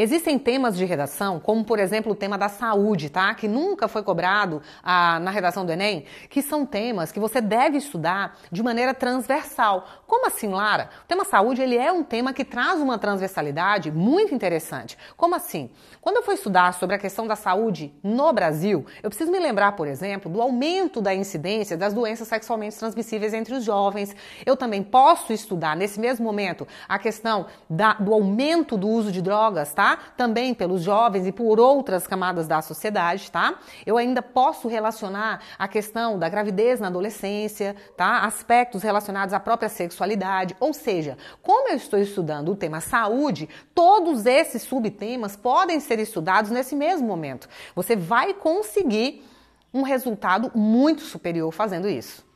Existem temas de redação, como por exemplo o tema da saúde, tá? Que nunca foi cobrado ah, na redação do Enem, que são temas que você deve estudar de maneira transversal. Como assim, Lara? O tema saúde ele é um tema que traz uma transversalidade muito interessante. Como assim? Quando eu for estudar sobre a questão da saúde no Brasil, eu preciso me lembrar, por exemplo, do aumento da incidência das doenças sexualmente transmissíveis entre os jovens. Eu também posso estudar nesse mesmo momento a questão da, do aumento do uso de drogas, tá? Também pelos jovens e por outras camadas da sociedade, tá? Eu ainda posso relacionar a questão da gravidez na adolescência, tá? Aspectos relacionados à própria sexualidade, ou seja, como eu estou estudando o tema saúde, todos esses subtemas podem ser estudados nesse mesmo momento. Você vai conseguir um resultado muito superior fazendo isso.